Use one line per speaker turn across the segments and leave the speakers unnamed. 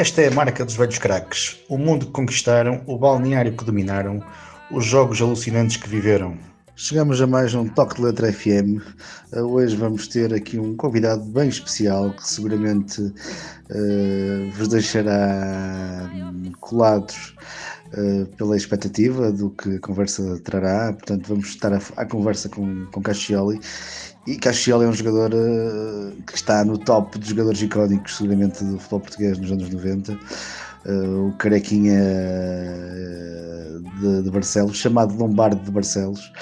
Esta é a marca dos velhos craques. O mundo que conquistaram, o balneário que dominaram, os jogos alucinantes que viveram.
Chegamos a mais um Toque de Letra FM. Uh, hoje vamos ter aqui um convidado bem especial que seguramente uh, vos deixará hum, colados uh, pela expectativa do que a conversa trará. Portanto, vamos estar à conversa com, com Cascioli. E Cascioli é um jogador que está no top dos jogadores icónicos, seguramente, do futebol português nos anos 90. Uh, o carequinha de, de, Barcelos, chamado Lombardo de Barcelos,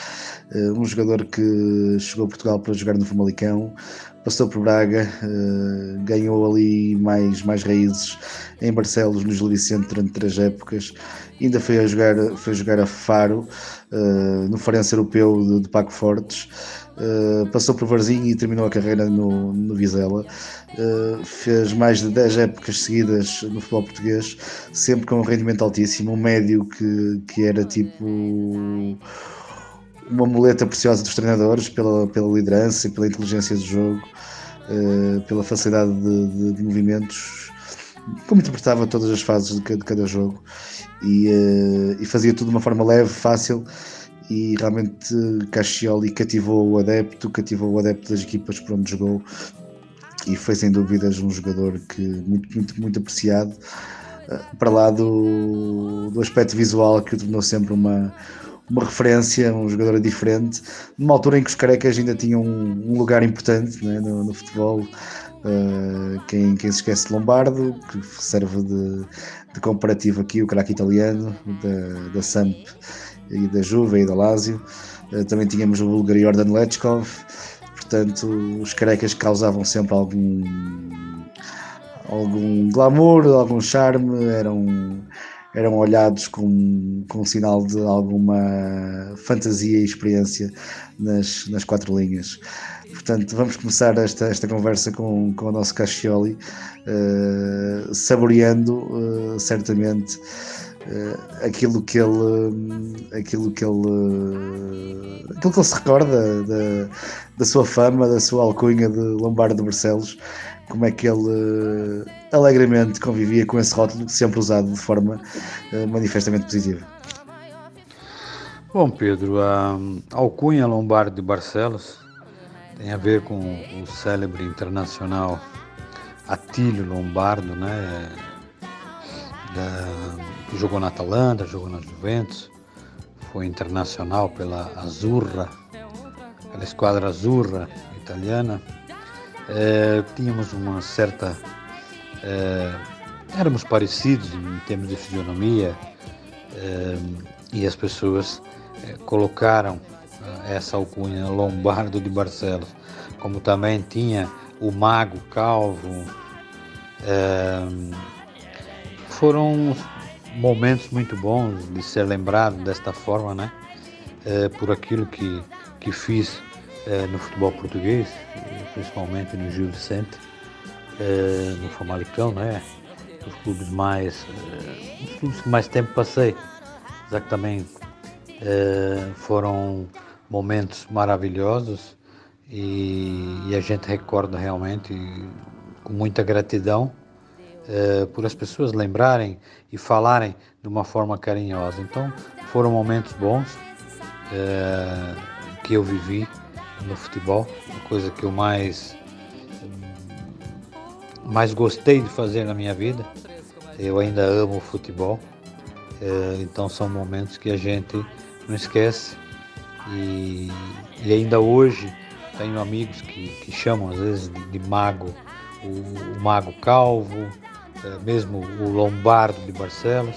uh, um jogador que chegou a Portugal para jogar no Famalicão, passou por Braga, uh, ganhou ali mais, mais raízes em Barcelos, no Gil Vicente durante três épocas, ainda foi a jogar, foi a, jogar a Faro, no Farense Europeu de, de Paco Fortes, Uh, passou por Varzinho e terminou a carreira no, no Vizela. Uh, fez mais de 10 épocas seguidas no futebol português, sempre com um rendimento altíssimo. Um médio que, que era tipo uma muleta preciosa dos treinadores pela, pela liderança e pela inteligência do jogo, uh, pela facilidade de, de, de, movimentos, como interpretava todas as fases de cada, de cada jogo e, e fazia tudo de uma forma leve, fácil e realmente Cascioli cativou o adepto, cativou o adepto das equipas por onde jogou e foi sem dúvidas um jogador que muito, muito, muito apreciado eh, para lá do, do aspecto visual que o tornou sempre uma, uma referência, um jogador diferente, numa altura em que os carecas ainda tinham um, um lugar importante né, no, no, futebol. Uh, quem, quem se esquece de Lombardo, que serve de, de comparativo aqui, o craque italiano da, da Samp e da Juve e da Lazio. Uh, também tínhamos o búlgaro Jordan Lechkov, portanto, os carecas causavam sempre algum, algum glamour, algum charme, eram, eram olhados com, com um sinal de alguma fantasia e experiência nas, nas quatro linhas. Portanto, vamos começar esta, esta conversa com, com o nosso Cascioli, uh, saboreando uh, certamente uh, aquilo que ele aquilo que ele aquilo que ele se recorda da, da sua fama, da sua alcunha de Lombardo de Barcelos, como é que ele uh, alegremente convivia com esse rótulo sempre usado de forma uh, manifestamente positiva.
Bom, Pedro, a alcunha Lombardo de Barcelos tem a ver com o célebre internacional Atílio Lombardo, né? Da, jogou na Atalanta, jogou na Juventus, foi internacional pela Azurra, pela esquadra Azurra italiana. É, tínhamos uma certa. É, éramos parecidos em termos de fisionomia é, e as pessoas colocaram essa alcunha Lombardo de Barcelos, como também tinha o Mago Calvo. Foram momentos muito bons de ser lembrado desta forma, né? Por aquilo que, que fiz é, no futebol português, principalmente no Gil Vicente, é, no Famalicão, né? Os clubes mais, é, os clubes que mais tempo passei, exatamente, é, foram momentos maravilhosos e, e a gente recorda realmente com muita gratidão por as pessoas lembrarem e falarem de uma forma carinhosa. Então foram momentos bons que eu vivi no futebol, a coisa que eu mais mais gostei de fazer na minha vida. Eu ainda amo o futebol, é, então são momentos que a gente não esquece e, e ainda hoje tenho amigos que, que chamam às vezes de, de mago, o, o mago calvo, é, mesmo o Lombardo de Barcelos.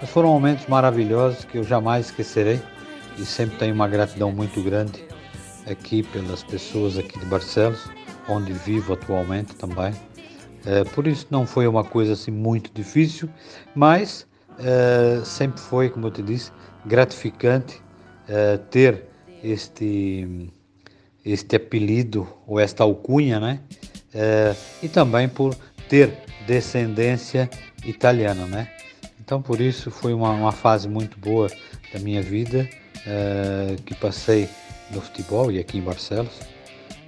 Mas foram momentos maravilhosos que eu jamais esquecerei e sempre tenho uma gratidão muito grande aqui pelas pessoas aqui de Barcelos, onde vivo atualmente também. É, por isso não foi uma coisa assim muito difícil, mas é, sempre foi, como eu te disse, gratificante é, ter este este apelido ou esta alcunha, né? É, e também por ter descendência italiana, né? Então por isso foi uma, uma fase muito boa da minha vida uh, que passei no futebol e aqui em Barcelos.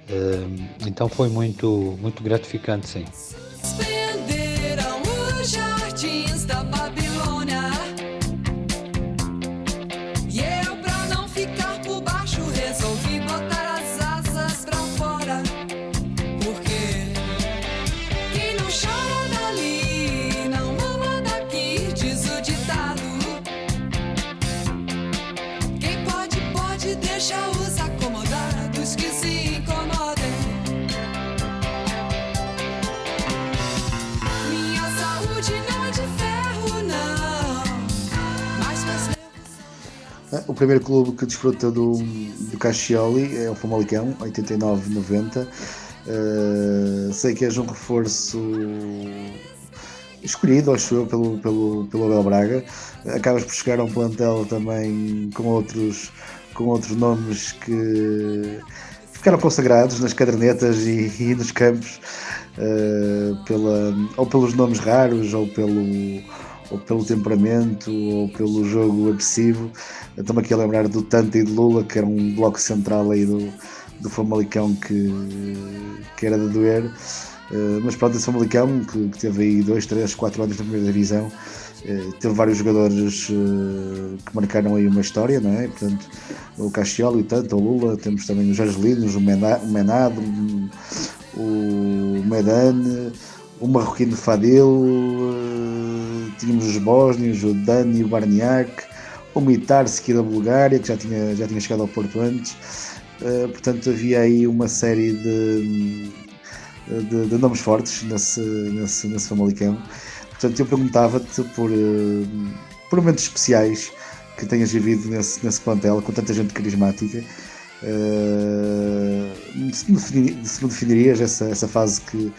Uh, então foi muito muito gratificante, sim.
O primeiro clube que desfruta do, do Caxioli é o Famalicão, 89-90. Uh, sei que és um reforço escolhido, acho eu, pelo, pelo, pelo Abel Braga. Acabas por chegar a um plantel também com outros, com outros nomes que ficaram consagrados nas cadernetas e, e nos campos, uh, pela, ou pelos nomes raros, ou pelo, ou pelo temperamento, ou pelo jogo agressivo. Estou-me aqui a lembrar do Tanta e de Lula, que era um bloco central aí do, do Famalicão que, que era de doer. Uh, mas pronto, esse Famalicão, que, que teve aí 2, 3, 4 anos na primeira divisão, uh, teve vários jogadores uh, que marcaram aí uma história, não é? Portanto, o Castioli, o Tanto, o Lula, temos também os Argelinos, o Menado, o Medane, o Marroquino Fadil, tínhamos os Bósnios, o Dani, o Barniak, o Mitarski da Bulgária, que já tinha, já tinha chegado ao Porto antes. portanto, havia aí uma série de de, de nomes fortes nesse, nesse, nesse Famalicão. Portanto, eu perguntava-te por, eh, por momentos especiais que tenhas vivido nesse, nesse plantel com tanta gente carismática. Uh, se, me definir, se me definirias essa, essa fase que,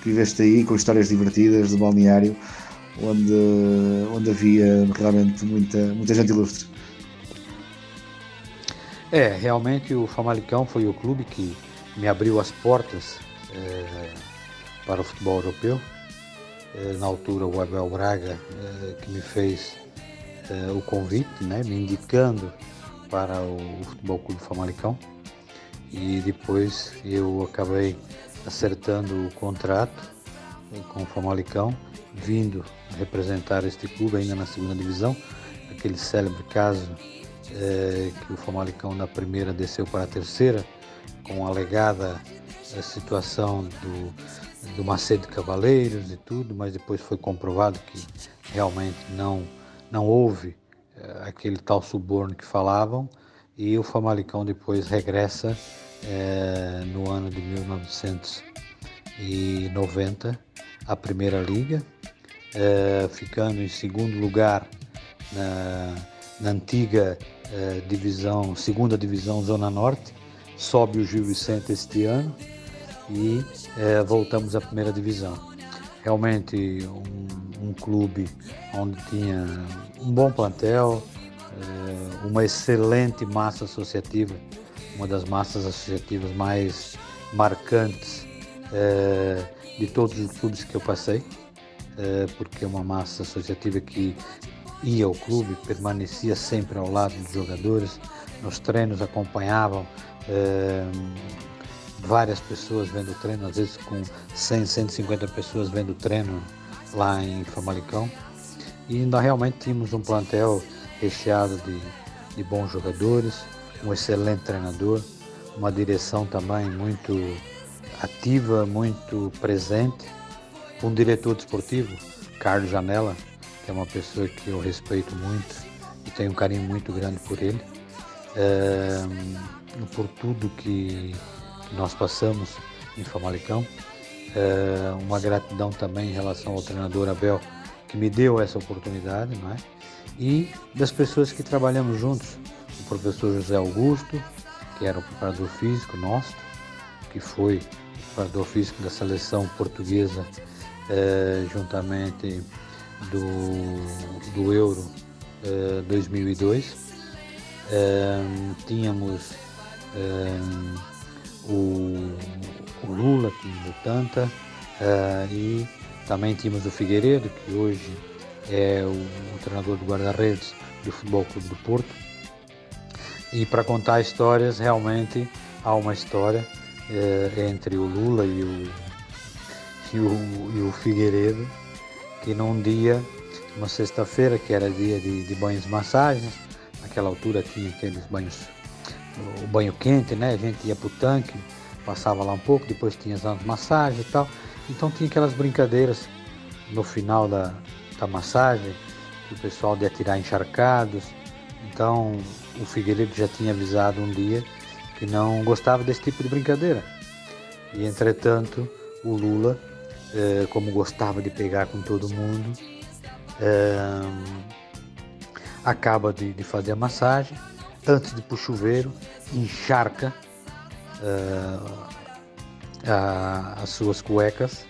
que viveste aí com histórias divertidas do balneário, onde, onde havia realmente muita, muita gente ilustre.
É, realmente o Famalicão foi o clube que me abriu as portas é, para o futebol europeu. É, na altura, o Abel Braga é, que me fez o convite, né, me indicando para o Futebol Clube Famalicão. E depois eu acabei acertando o contrato com o Famalicão, vindo representar este clube ainda na segunda divisão. Aquele célebre caso é, que o Famalicão na primeira desceu para a terceira, com alegada a situação do, do Macedo Cavaleiros e tudo, mas depois foi comprovado que realmente não, não houve é, aquele tal suborno que falavam e o Famalicão depois regressa é, no ano de 1990 à Primeira Liga, é, ficando em segundo lugar na, na antiga divisão, segunda divisão Zona Norte, sobe o Gil Vicente este ano e é, voltamos à primeira divisão. Realmente um, um, clube onde tinha um bom plantel, uma excelente massa associativa, uma das massas associativas mais marcantes de todos os clubes que eu passei, é, porque é uma massa associativa que ia ao clube, permanecia sempre ao lado dos jogadores, nos treinos acompanhavam é, várias pessoas vendo o treino, às vezes com 100, 150 pessoas vendo o treino lá em Famalicão. E ainda realmente tínhamos um plantel recheado de, de bons jogadores, um excelente treinador, uma direção também muito ativa, muito presente, um diretor desportivo, Carlos Janela, que é uma pessoa que eu respeito muito e tenho um carinho muito grande por ele, é, por tudo que nós passamos em Famalicão. É, uma gratidão também em relação ao treinador Abel, que me deu essa oportunidade, não é? E das pessoas que trabalhamos juntos, o professor José Augusto, que era o preparador físico nosso, que foi preparador físico da seleção portuguesa, é, juntamente do, do Euro é, 2002. É, tínhamos é, o, o Lula, do Tanta, uh, e também tínhamos o Figueiredo, que hoje é o, o treinador do guarda-redes do Futebol Clube do Porto. E para contar histórias, realmente há uma história uh, entre o Lula e o, e o, e o Figueiredo, que num dia, uma sexta-feira, que era dia de, de banhos massagens, naquela altura tinha aqueles banhos o banho quente, né? A gente ia pro tanque, passava lá um pouco, depois tinha as massagens e tal. Então tinha aquelas brincadeiras no final da, da massagem, o pessoal de atirar encharcados. Então o Figueiredo já tinha avisado um dia que não gostava desse tipo de brincadeira. E entretanto o Lula, eh, como gostava de pegar com todo mundo, eh, acaba de, de fazer a massagem, antes de ir para o chuveiro, encharca uh, a, as suas cuecas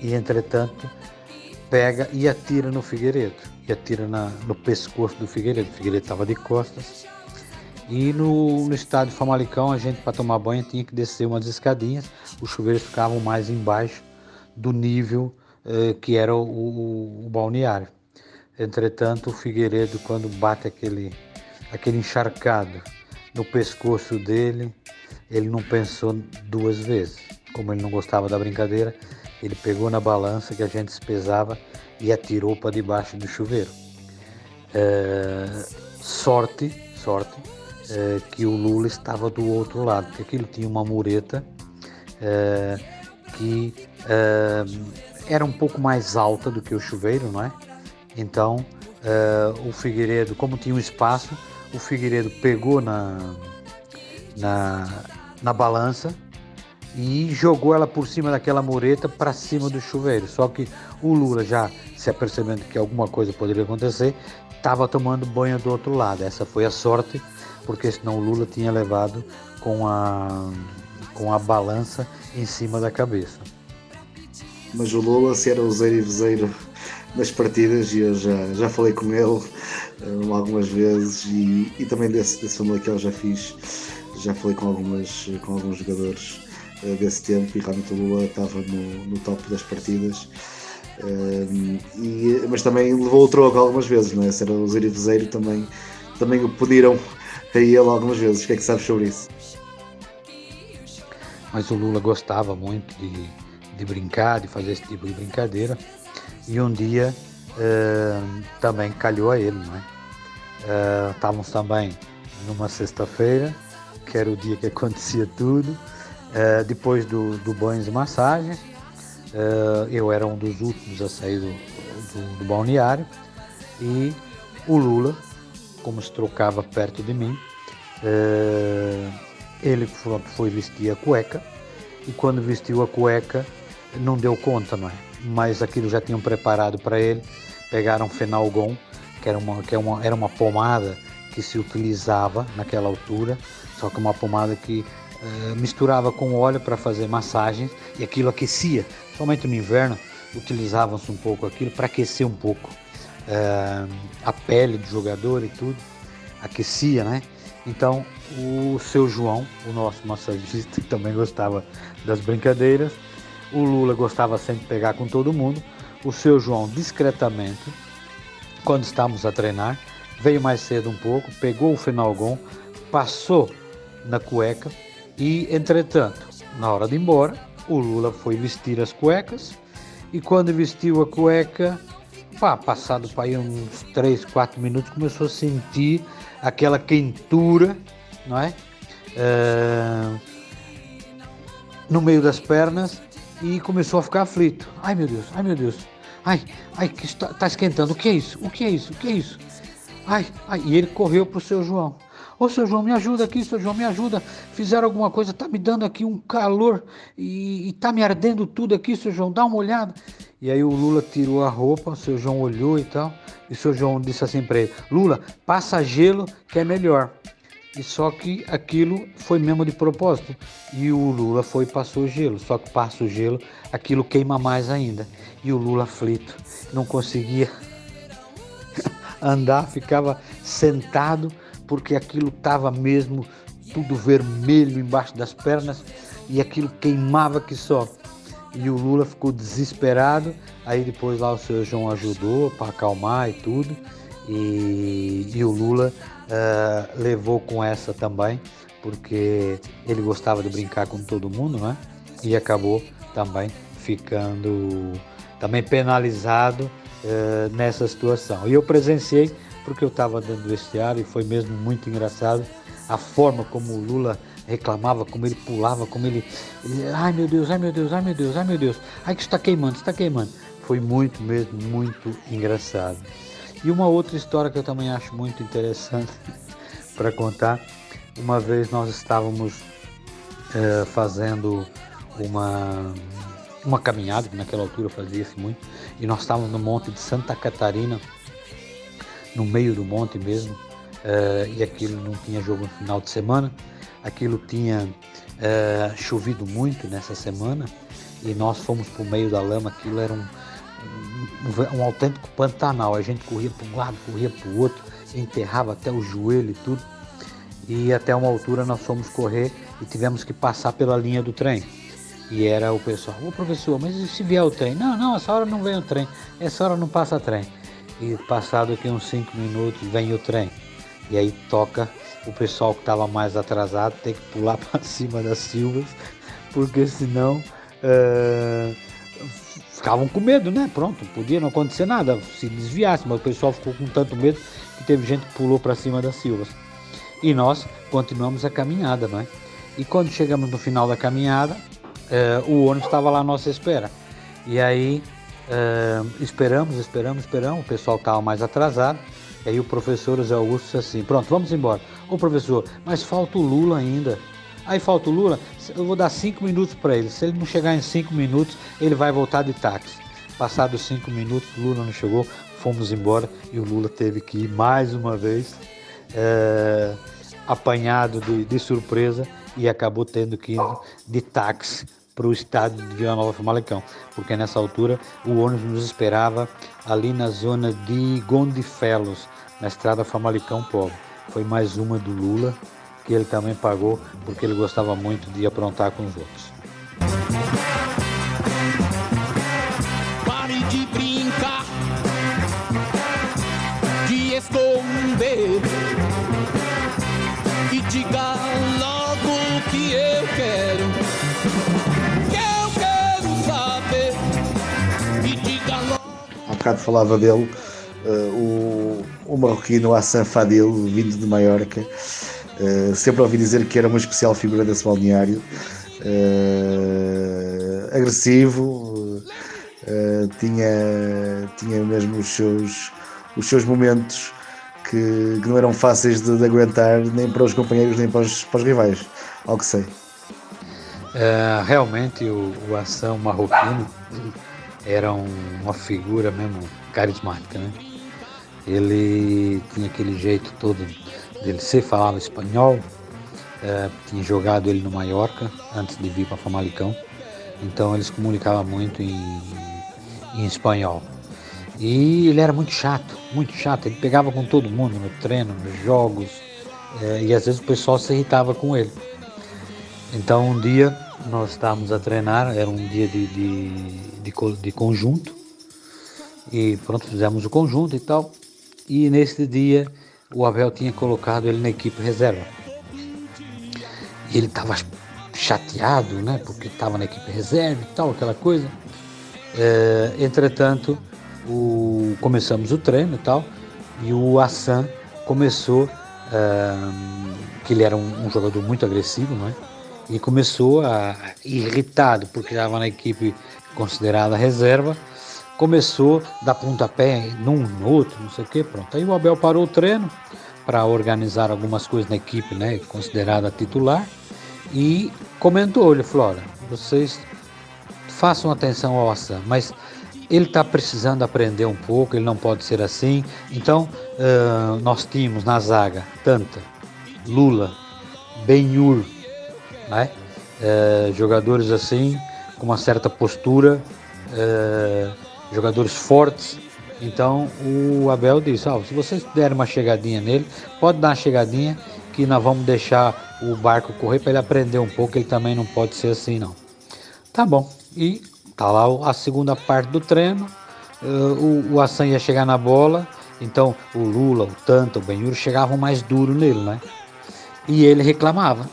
e, entretanto, pega e atira no Figueiredo, e atira na, no pescoço do Figueiredo. O Figueiredo estava de costas. E no, no estádio Famalicão, a gente, para tomar banho, tinha que descer umas escadinhas, os chuveiros ficavam mais embaixo do nível uh, que era o, o, o balneário. Entretanto, o Figueiredo, quando bate aquele, aquele encharcado no pescoço dele, ele não pensou duas vezes. Como ele não gostava da brincadeira, ele pegou na balança que a gente pesava e atirou para debaixo do chuveiro. É, sorte, sorte, é, que o Lula estava do outro lado, porque aquilo tinha uma mureta é, que é, era um pouco mais alta do que o chuveiro, não é? Então, o Figueiredo, como tinha um espaço, o Figueiredo pegou na, na, na balança e jogou ela por cima daquela mureta para cima do chuveiro. Só que o Lula, já se apercebendo que alguma coisa poderia acontecer, estava tomando banho do outro lado. Essa foi a sorte, porque senão o Lula tinha levado com a, com a balança em cima da cabeça.
Mas o Lula, se era o Zeiro e Vezeiro nas partidas e eu já, já falei com ele uh, algumas vezes e, e também desse, desse filme que eu já fiz, já falei com, algumas, com alguns jogadores uh, desse tempo e realmente o Lula estava no, no top das partidas. Uh, e, mas também levou o troco algumas vezes, não é? Se era o Zé Vezeiro também, também o pediram a ele algumas vezes. O que é que sabes sobre isso?
Mas o Lula gostava muito de, de brincar, de fazer esse tipo de brincadeira. E um dia uh, também calhou a ele, não é? Uh, estávamos também numa sexta-feira, que era o dia que acontecia tudo, uh, depois do, do banho de massagem. eu era um dos últimos a sair do, do, do balneário e o Lula, como se trocava perto de mim, ele pronto, foi vestir a cueca e quando vestiu a cueca não deu conta, não é? mas aquilo já tinham preparado para ele. Pegaram Fenalgon, que era uma, que era é uma, era uma pomada que se utilizava naquela altura, só que uma pomada que uh, misturava com óleo para fazer massagens e aquilo aquecia. Somente no inverno utilizavam-se um pouco aquilo para aquecer um pouco uh, a pele do jogador e tudo, aquecia, né? Então o seu João, o nosso massagista, também gostava das brincadeiras, o Lula gostava sempre de pegar com todo mundo. O seu João, discretamente, quando estávamos a treinar, veio mais cedo um pouco, pegou o Fenalgon, passou na cueca e, entretanto, na hora de ir embora, o Lula foi vestir as cuecas e quando vestiu a cueca, pá, passado para aí uns 3, 4 minutos, começou a sentir aquela quentura, não é? é no meio das pernas e começou a ficar aflito. Ai meu Deus, ai meu Deus, ai, ai, que está, está esquentando. O que é isso? O que é isso? O que é isso? Ai, ai, e ele correu para o seu João. Ô seu João, me ajuda aqui, seu João, me ajuda. Fizeram alguma coisa, tá me dando aqui um calor e, e tá me ardendo tudo aqui, seu João, dá uma olhada. E aí o Lula tirou a roupa, o seu João olhou e tal, e o seu João disse assim para ele: Lula, passa gelo que é melhor. E só que aquilo foi mesmo de propósito. E o Lula foi e passou gelo. Só que passa o gelo, aquilo queima mais ainda. E o Lula aflito, não conseguia andar, ficava sentado porque aquilo estava mesmo tudo vermelho embaixo das pernas e aquilo queimava que só. E o Lula ficou desesperado. Aí depois lá o seu João ajudou para acalmar e tudo. E, e o Lula uh, levou com essa também, porque ele gostava de brincar com todo mundo, né? E acabou também ficando também penalizado uh, nessa situação. E eu presenciei porque eu estava dentro do vestiário e foi mesmo muito engraçado a forma como o Lula reclamava, como ele pulava, como ele, ai meu Deus, ai meu Deus, ai meu Deus, ai meu Deus, ai que está queimando, está queimando. Foi muito mesmo, muito engraçado. E uma outra história que eu também acho muito interessante para contar. Uma vez nós estávamos é, fazendo uma, uma caminhada, que naquela altura fazia-se muito, e nós estávamos no Monte de Santa Catarina no meio do monte mesmo, uh, e aquilo não tinha jogo no final de semana, aquilo tinha uh, chovido muito nessa semana, e nós fomos para o meio da lama, aquilo era um, um, um autêntico pantanal, a gente corria para um lado, corria para o outro, enterrava até o joelho e tudo, e até uma altura nós fomos correr e tivemos que passar pela linha do trem. E era o pessoal, ô professor, mas e se vier o trem? Não, não, essa hora não vem o trem, essa hora não passa trem. E passado aqui uns 5 minutos vem o trem. E aí toca o pessoal que estava mais atrasado tem que pular para cima das silvas, porque senão uh, ficavam com medo, né? Pronto, podia não acontecer nada se desviasse, mas o pessoal ficou com tanto medo que teve gente que pulou para cima das silvas. E nós continuamos a caminhada, não é? E quando chegamos no final da caminhada, é, o ônibus estava lá à nossa espera. E aí é, esperamos, esperamos, esperamos, o pessoal estava mais atrasado. Aí o professor José Augusto disse assim, pronto, vamos embora. Ô professor, mas falta o Lula ainda. Aí falta o Lula, eu vou dar cinco minutos para ele. Se ele não chegar em cinco minutos, ele vai voltar de táxi. Passados cinco minutos, Lula não chegou, fomos embora e o Lula teve que ir mais uma vez, é, apanhado de, de surpresa e acabou tendo que ir de táxi para o estado de Vila Nova Famalicão, porque nessa altura o ônibus nos esperava ali na zona de Gondifelos, na estrada Famalicão Povo. Foi mais uma do Lula, que ele também pagou, porque ele gostava muito de aprontar com os outros.
Bocado falava dele, uh, o, o marroquino Hassan Fadil, vindo de Maiorca. Uh, sempre ouvi dizer que era uma especial figura desse balneário. Uh, agressivo, tinha, tinha mesmo os seus, os seus momentos que, que não eram fáceis de, de, aguentar nem para os companheiros nem para os, para os rivais, ao que sei.
realmente o, o Ação marroquino era um, uma figura mesmo carismática, né? Ele tinha aquele jeito todo dele ser, falava espanhol, é, tinha jogado ele no Mallorca antes de vir para Famalicão, então eles comunicavam muito em, em espanhol. E ele era muito chato, muito chato, ele pegava com todo mundo no treino, nos jogos, é, e às vezes o pessoal se irritava com ele. Então um dia nós estávamos a treinar, era um dia de, de, de, de conjunto, e pronto, fizemos o conjunto e tal. E nesse dia o Abel tinha colocado ele na equipe reserva. E ele estava chateado, né? Porque estava na equipe reserva e tal, aquela coisa. É, entretanto, o, começamos o treino e tal, e o Assan começou, é, que ele era um, um jogador muito agressivo, não é? E começou a irritado porque estava na equipe considerada reserva, começou a dar pontapé num, no outro, não sei o que, pronto. Aí o Abel parou o treino para organizar algumas coisas na equipe, né, considerada titular, e comentou, ele olha, vocês façam atenção ao Assam, mas ele está precisando aprender um pouco, ele não pode ser assim. Então, uh, nós tínhamos na zaga Tanta, Lula, Benhur, né? É, jogadores assim, com uma certa postura, é, jogadores fortes. Então o Abel disse: oh, se vocês derem uma chegadinha nele, pode dar uma chegadinha que nós vamos deixar o barco correr para ele aprender um pouco. Ele também não pode ser assim, não. Tá bom. E tá lá a segunda parte do treino. Uh, o, o Assan ia chegar na bola, então o Lula, o Tanto, o Benhur chegavam mais duro nele, né? E ele reclamava.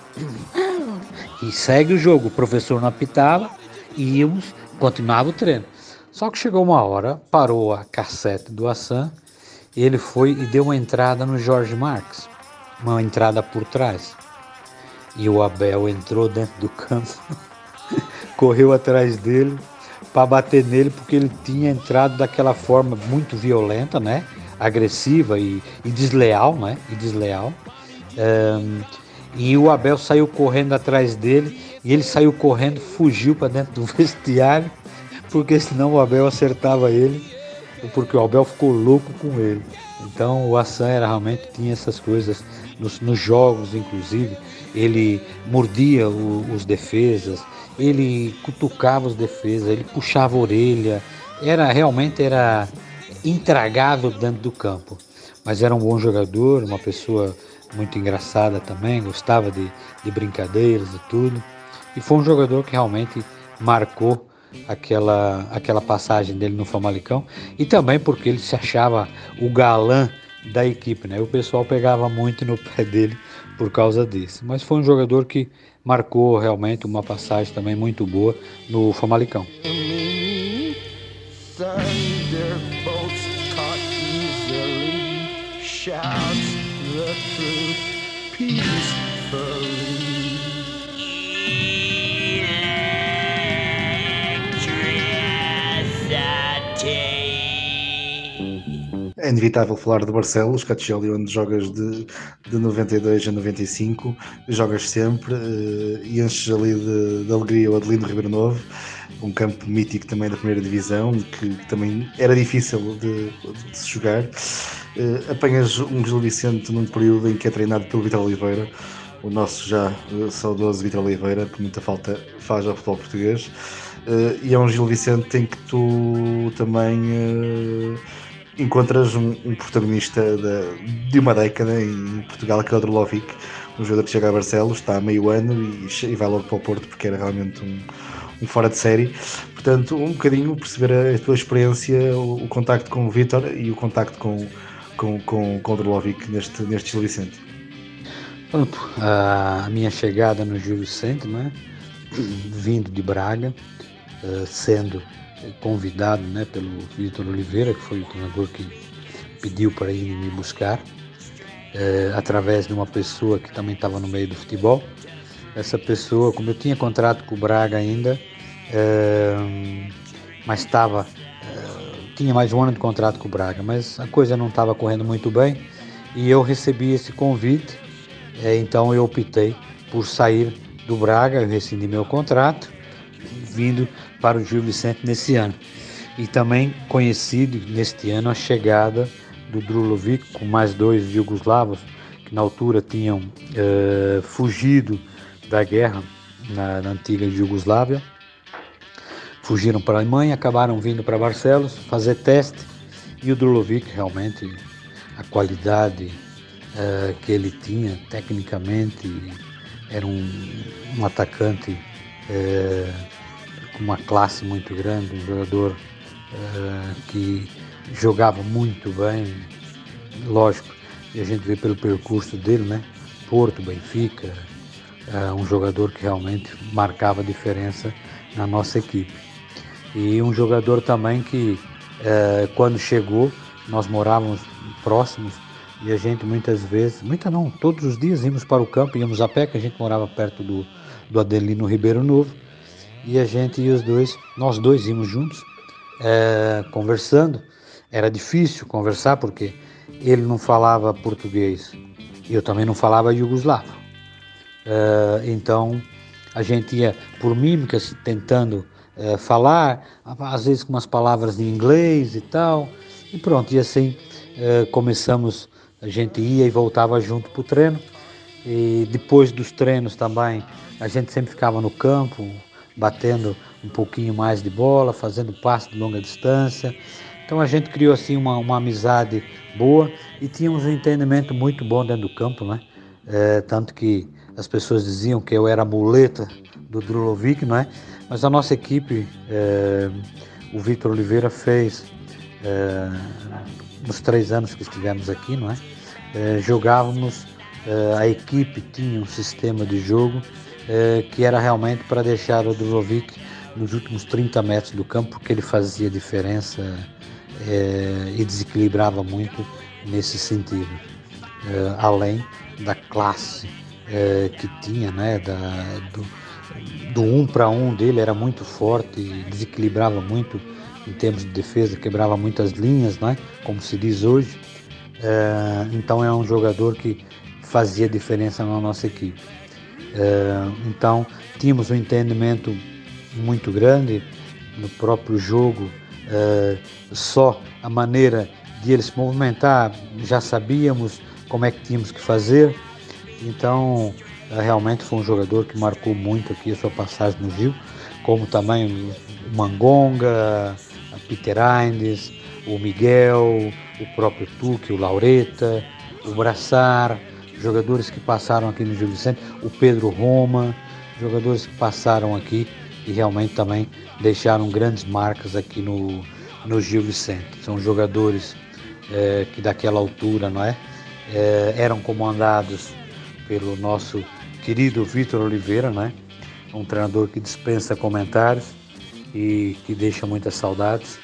E segue o jogo, o professor não apitava, íamos, continuava o treino. Só que chegou uma hora, parou a cassete do Assan, ele foi e deu uma entrada no Jorge Marques, uma entrada por trás. E o Abel entrou dentro do campo, correu atrás dele para bater nele, porque ele tinha entrado daquela forma muito violenta, né? agressiva e, e desleal, né? E desleal. Um, e o Abel saiu correndo atrás dele e ele saiu correndo, fugiu para dentro do vestiário, porque senão o Abel acertava ele porque o Abel ficou louco com ele. Então o Assan era, realmente tinha essas coisas nos, nos jogos, inclusive. Ele mordia o, os defesas, ele cutucava os defesas, ele puxava a orelha. Era realmente era intragável dentro do campo. Mas era um bom jogador, uma pessoa muito engraçada também, gostava de, de brincadeiras e tudo. E foi um jogador que realmente marcou aquela, aquela passagem dele no Famalicão e também porque ele se achava o galã da equipe, né? O pessoal pegava muito no pé dele por causa disso. Mas foi um jogador que marcou realmente uma passagem também muito boa no Famalicão. Shouts the truth. Peace.
É inevitável falar de Barcelos, Caccioli, onde jogas de, de 92 a 95, jogas sempre uh, e enches ali de, de alegria o Adelino Ribeiro Novo, um campo mítico também da primeira divisão, que, também era difícil de, de se jogar. Uh, apanhas um Gil Vicente num período em que é treinado pelo Vitor Oliveira, o nosso já uh, saudoso Vitor Oliveira, que muita falta faz ao futebol português. Uh, e é um Gil Vicente em que tu também uh, encontras um, um protagonista de, de, uma década em Portugal, que é o Drolovic, um jogador que chega a Barcelos, está há meio ano e, e, vai logo para o Porto porque era realmente um, um, fora de série. Portanto, um bocadinho perceber a, tua experiência, o, o contacto com o Vitor e o contacto com, com, com, com o Drolovic neste, neste Gil Vicente.
Pronto, a minha chegada no Gil Vicente, né? vindo de Braga, uh, sendo convidado né, pelo Vitor Oliveira, que foi o treinador que pediu para ir me buscar, é, através de uma pessoa que também estava no meio do futebol. Essa pessoa, como eu tinha contrato com o Braga ainda, é, mas estava é, tinha mais um ano de contrato com o Braga, mas a coisa não estava correndo muito bem e eu recebi esse convite, então eu optei por sair do Braga, eu rescindi meu contrato, vindo para o Gil Vicente nesse ano. E também conhecido neste ano a chegada do Drulovic com mais dois jugoslavos que na altura tinham uh, fugido da guerra na, na antiga Jugoslávia. Fugiram para a Alemanha, acabaram vindo para Barcelos fazer teste e o Drulovic realmente a qualidade uh, que ele tinha tecnicamente era um, um atacante com uma classe muito grande, um jogador uh, que jogava muito bem, lógico, e a gente vê pelo percurso dele, né? Porto, Benfica, uh, um jogador que realmente marcava diferença na nossa equipe. E um jogador também que, uh, quando chegou, nós morávamos próximos e a gente muitas vezes, muita não, todos os dias íamos para o campo, íamos a pé, que a gente morava perto do, do Adelino Ribeiro Novo e a gente e os dois, nós dois íamos juntos, é, conversando. Era difícil conversar porque ele não falava português e eu também não falava iugoslavo. É, então a gente ia por mímicas tentando é, falar, às vezes com umas palavras em inglês e tal. E pronto, e assim é, começamos, a gente ia e voltava junto para o treino. E depois dos treinos também, a gente sempre ficava no campo, batendo um pouquinho mais de bola, fazendo passe de longa distância. Então a gente criou assim uma, uma amizade boa e tínhamos um entendimento muito bom dentro do campo, né? É, tanto que as pessoas diziam que eu era a muleta do Drulovic, não é? Mas a nossa equipe, é, o Vitor Oliveira fez é, nos três anos que estivemos aqui, não é? é jogávamos, é, a equipe tinha um sistema de jogo é, que era realmente para deixar o Drovic nos últimos 30 metros do campo, porque ele fazia diferença é, e desequilibrava muito nesse sentido. É, além da classe que tinha, né, da, do, do um para um dele era muito forte, desequilibrava muito em termos de defesa, quebrava muitas linhas, né, como se diz hoje. Então é um jogador que fazia diferença na nossa equipe. É, então, tínhamos um entendimento muito grande no próprio jogo. uh, só a maneira de ele se movimentar, já sabíamos como é que tínhamos que fazer. Então, uh, realmente foi um jogador que marcou muito aqui a sua passagem no Gil, como também o Mangonga, a Peter Aindes, o Miguel, o próprio Tuque, o Laureta, o Braçar, jogadores que passaram aqui no Gil Vicente, o Pedro Roma, jogadores que passaram aqui e realmente também deixaram grandes marcas aqui no, no Gil Vicente. São jogadores é, que daquela altura, não é? é? Eram comandados pelo nosso querido Vitor Oliveira, não é? Um treinador que dispensa comentários e que deixa muitas saudades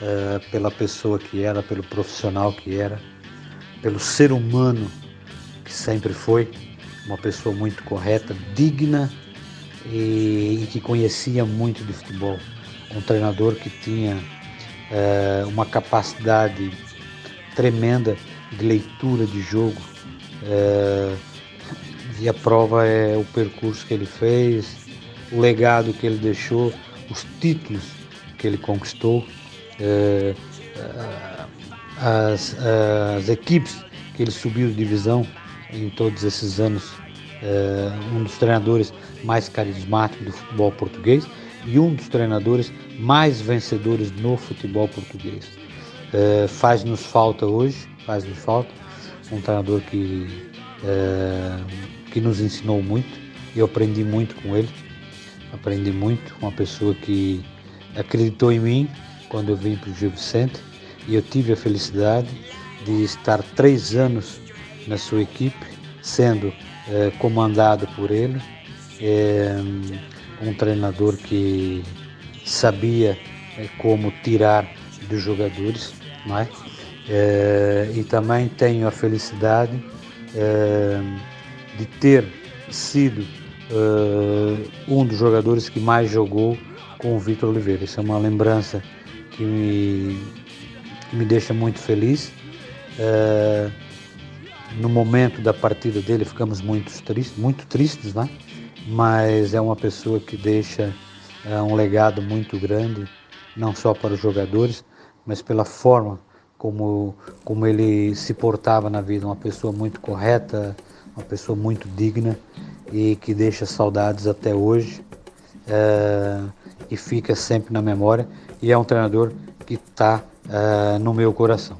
é, pela pessoa que era, pelo profissional que era, pelo ser humano que sempre foi, uma pessoa muito correta, digna e, e que conhecia muito de futebol. Um treinador que tinha é, uma capacidade tremenda de leitura de jogo. É, e a prova é o percurso que ele fez, o legado que ele deixou, os títulos que ele conquistou, é, as, as equipes que ele subiu de divisão em todos esses anos é, um dos treinadores mais carismáticos do futebol português e um dos treinadores mais vencedores no futebol português. É, faz-nos falta hoje, faz-nos falta um treinador que, é, que nos ensinou muito. Eu aprendi muito com ele, aprendi muito, uma pessoa que acreditou em mim quando eu vim para o Gil Vicente e eu tive a felicidade de estar três anos na sua equipe, sendo é, comandado por ele, é, um treinador que sabia é, como tirar dos jogadores, não é? e também tenho a felicidade de ter sido um dos jogadores que mais jogou com o Vitor Oliveira. Isso é uma lembrança que me, que me deixa muito feliz no momento da partida dele ficamos muito tristes, muito tristes, né? Mas é uma pessoa que deixa é, um legado muito grande, não só para os jogadores, mas pela forma como, como ele se portava na vida, uma pessoa muito correta, uma pessoa muito digna e que deixa saudades até hoje é, e fica sempre na memória. E é um treinador que está é, no meu coração.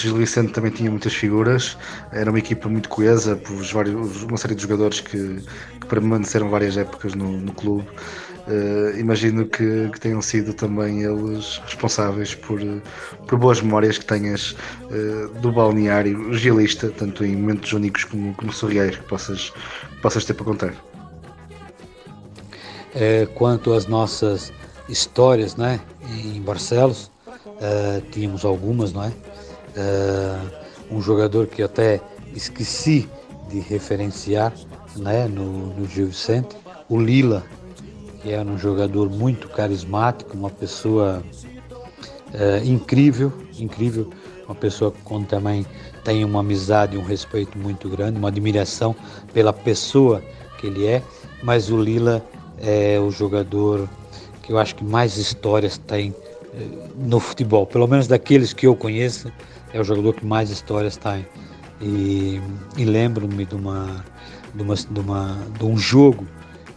Gil também tinha muitas figuras, era uma equipa muito coesa, por vários, uma série de jogadores que, que permaneceram várias épocas no, no clube. Uh, imagino que, que, tenham sido também eles responsáveis por, por boas memórias que tenhas uh, do balneário gilista, tanto em momentos únicos como, como surreais que possas, possas ter para contar.
É, quanto às nossas histórias né, em Barcelos, uh, tínhamos algumas, não é? Uh, um jogador que até esqueci de referenciar né, no, no Gil Vicente, o Lila, que era um jogador muito carismático, uma pessoa uh, incrível, incrível, uma pessoa com também tem uma amizade, um respeito muito grande, uma admiração pela pessoa que ele é, mas o Lila é o jogador que eu acho que mais histórias tem eh, no futebol, pelo menos daqueles que eu conheço, é o jogador que mais histórias tem. E, e lembro-me de, uma, de, uma, de, uma, de um jogo,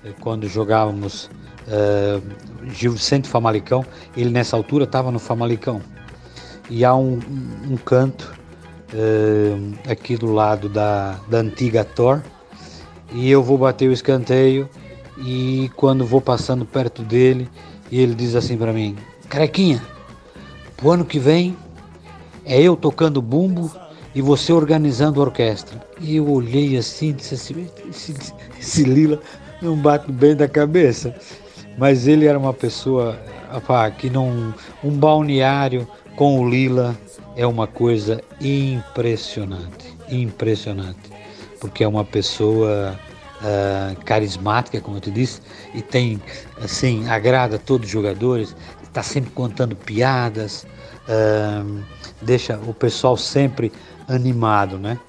eh, quando jogávamos uh, Gil Vicente Famalicão, ele nessa altura estava no Famalicão. E há um, um canto uh, aqui do lado da, da antiga Tor, e eu vou bater o escanteio, e quando vou passando perto dele, ele diz assim para mim, Carequinha, pro ano que vem é eu tocando bumbo e você organizando a orquestra. E eu olhei assim e disse assim, esse, esse Lila não bate bem da cabeça. mas ele era uma pessoa que não. Um balneário com o Lila é uma coisa impressionante, impressionante, porque é uma pessoa uh, carismática, como eu te disse, e tem, assim, agrada todos os jogadores, está sempre contando piadas, uh, deixa o pessoal sempre animado, né?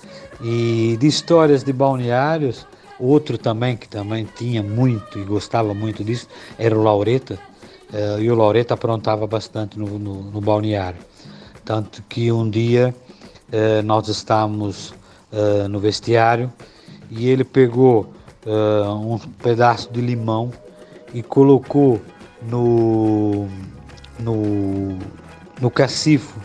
E de histórias de balneários, outro também que também tinha muito e gostava muito disso era o Laureta. Uh, e o Laureta aprontava bastante no, no, no, balneário. Tanto que um dia uh, nós estávamos uh, no vestiário e ele pegou um pedaço de limão e colocou no, no, no cacifo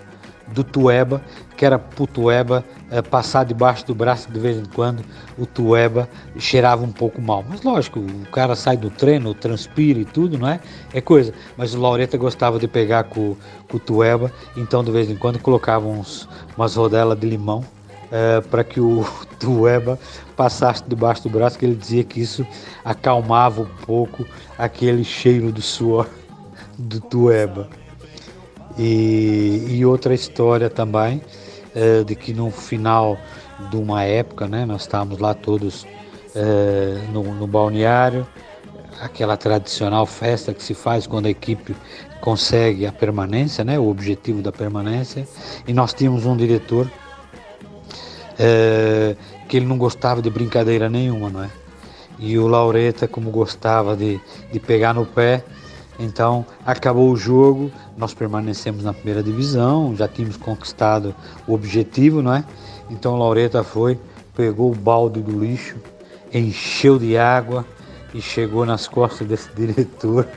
do Tueba, que era pro Tueba é, passar debaixo do braço de vez em quando, o Tueba cheirava um pouco mal. Mas lógico, o cara sai do treino, transpira e tudo, não é? É coisa. Mas o Laureta gostava de pegar com, com o Tueba, então de vez em quando colocava uns, umas rodelas de limão é, para que o Tueba passasse debaixo do braço, que ele dizia que isso acalmava um pouco aquele cheiro do suor do Tueba. E, e outra história também, é, de que no final de uma época, né, nós estávamos lá todos é, no, no balneário, aquela tradicional festa que se faz quando a equipe consegue a permanência, né, o objetivo da permanência, e nós tínhamos um diretor é, que ele não gostava de brincadeira nenhuma, não é? E o Laureta, como gostava de, de pegar no pé, então, acabou o jogo, nós permanecemos na primeira divisão, já tínhamos conquistado o objetivo, não é? Então, Laureta foi, pegou o balde do lixo, encheu de água e chegou nas costas desse diretor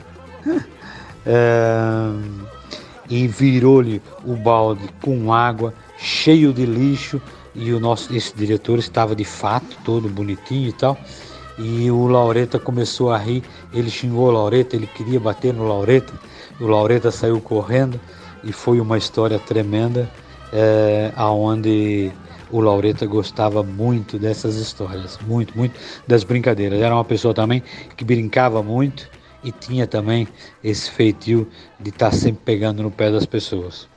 é, e virou-lhe o balde com água, cheio de lixo, e o nosso esse diretor estava de fato todo bonitinho e tal e o Laureta começou a rir, ele xingou o Laureta, ele queria bater no Laureta, o Laureta saiu correndo e foi uma história tremenda, é, aonde o Laureta gostava muito dessas histórias, muito, muito das brincadeiras. Era uma pessoa também que brincava muito e tinha também esse feitio de estar sempre pegando no pé das pessoas.